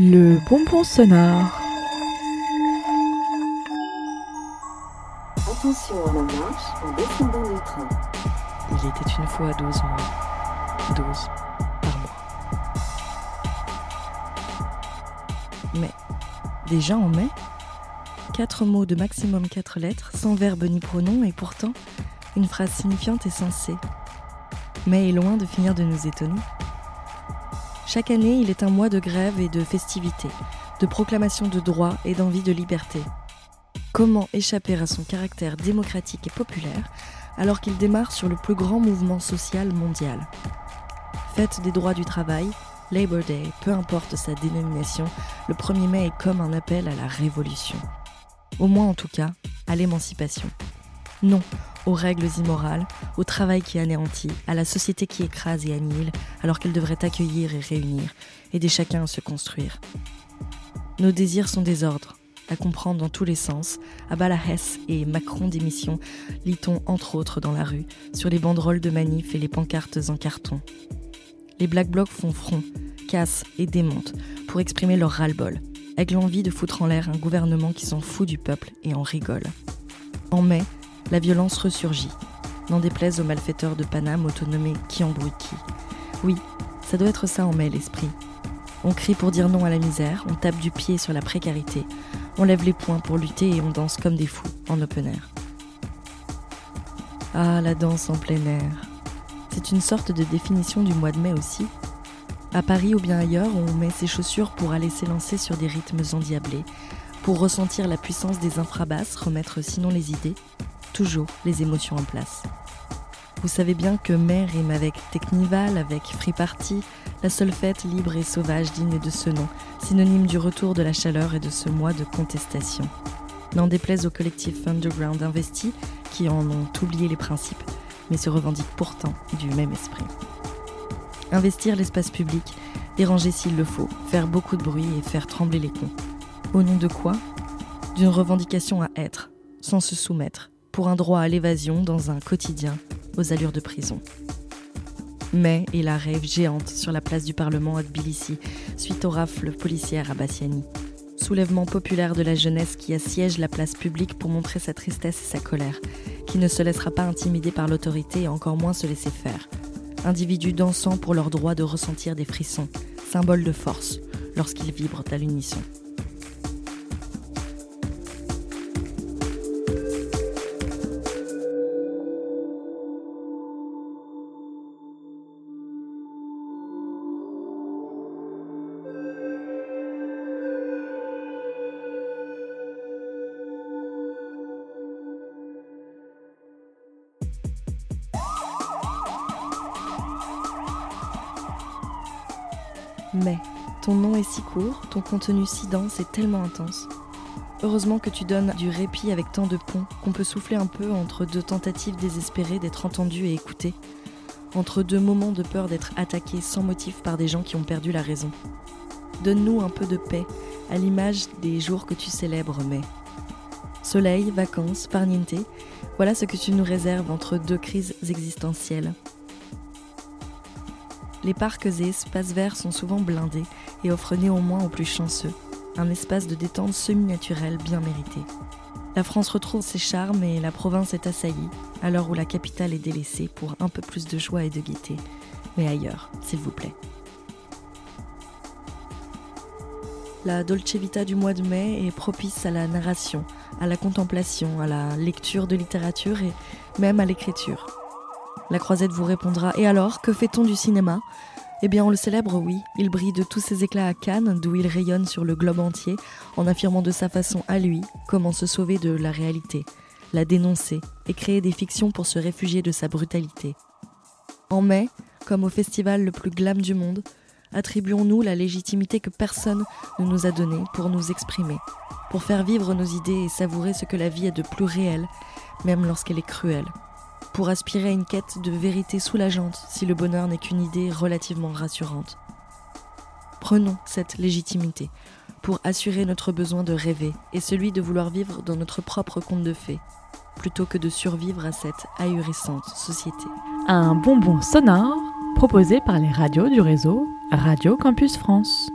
Le bonbon sonore. Attention à la marche en descendant du train. Il était une fois 12 mois. 12 par mois. Mais, déjà en mai Quatre mots de maximum quatre lettres, sans verbe ni pronom, et pourtant une phrase signifiante et sensée. Mai est loin de finir de nous étonner. Chaque année, il est un mois de grève et de festivités, de proclamation de droits et d'envie de liberté. Comment échapper à son caractère démocratique et populaire alors qu'il démarre sur le plus grand mouvement social mondial? Fête des droits du travail, Labor Day, peu importe sa dénomination, le 1er mai est comme un appel à la révolution. Au moins en tout cas, à l'émancipation. Non aux règles immorales, au travail qui anéantit, à la société qui écrase et annihile, alors qu'elle devrait accueillir et réunir, aider chacun à se construire. Nos désirs sont des ordres, à comprendre dans tous les sens. À Hess et Macron d'émission, lit-on entre autres dans la rue, sur les banderoles de manif et les pancartes en carton. Les Black Blocs font front, cassent et démontent pour exprimer leur ras-le-bol, avec l'envie de foutre en l'air un gouvernement qui s'en fout du peuple et en rigole. En mai, la violence ressurgit, n'en déplaise aux malfaiteurs de Paname autonomés qui embrouillent qui. Oui, ça doit être ça en mai l'esprit. On crie pour dire non à la misère, on tape du pied sur la précarité, on lève les poings pour lutter et on danse comme des fous en open air. Ah, la danse en plein air. C'est une sorte de définition du mois de mai aussi. À Paris ou bien ailleurs, on met ses chaussures pour aller s'élancer sur des rythmes endiablés, pour ressentir la puissance des infrabasses, remettre sinon les idées, toujours les émotions en place. Vous savez bien que mai rime avec Technival, avec Free Party, la seule fête libre et sauvage digne de ce nom, synonyme du retour de la chaleur et de ce mois de contestation. N'en déplaise au collectif Underground Investi, qui en ont oublié les principes, mais se revendiquent pourtant du même esprit. Investir l'espace public, déranger s'il le faut, faire beaucoup de bruit et faire trembler les cons. Au nom de quoi? D'une revendication à être, sans se soumettre, pour un droit à l'évasion dans un quotidien aux allures de prison. Mais et la rêve géante sur la place du Parlement à Tbilissi, suite aux rafles policières à Bassiani. Soulèvement populaire de la jeunesse qui assiège la place publique pour montrer sa tristesse et sa colère, qui ne se laissera pas intimider par l'autorité et encore moins se laisser faire. Individus dansant pour leur droit de ressentir des frissons, symbole de force, lorsqu'ils vibrent à l'unisson. Mais ton nom est si court, ton contenu si dense et tellement intense. Heureusement que tu donnes du répit avec tant de ponts qu'on peut souffler un peu entre deux tentatives désespérées d'être entendu et écouté, entre deux moments de peur d'être attaqué sans motif par des gens qui ont perdu la raison. Donne-nous un peu de paix, à l'image des jours que tu célèbres, mais. Soleil, vacances, farniente, voilà ce que tu nous réserves entre deux crises existentielles. Les parcs et espaces verts sont souvent blindés et offrent néanmoins aux plus chanceux un espace de détente semi-naturel bien mérité. La France retrouve ses charmes et la province est assaillie, à l'heure où la capitale est délaissée pour un peu plus de joie et de gaieté. Mais ailleurs, s'il vous plaît. La Dolce Vita du mois de mai est propice à la narration, à la contemplation, à la lecture de littérature et même à l'écriture. La croisette vous répondra Et alors, que fait-on du cinéma? Eh bien, on le célèbre, oui. Il brille de tous ses éclats à Cannes, d'où il rayonne sur le globe entier, en affirmant de sa façon à lui comment se sauver de la réalité, la dénoncer et créer des fictions pour se réfugier de sa brutalité. En mai, comme au festival le plus glam du monde, attribuons-nous la légitimité que personne ne nous a donnée pour nous exprimer, pour faire vivre nos idées et savourer ce que la vie a de plus réel, même lorsqu'elle est cruelle pour aspirer à une quête de vérité soulageante si le bonheur n'est qu'une idée relativement rassurante. Prenons cette légitimité pour assurer notre besoin de rêver et celui de vouloir vivre dans notre propre conte de fées, plutôt que de survivre à cette ahurissante société. Un bonbon sonore proposé par les radios du réseau Radio Campus France.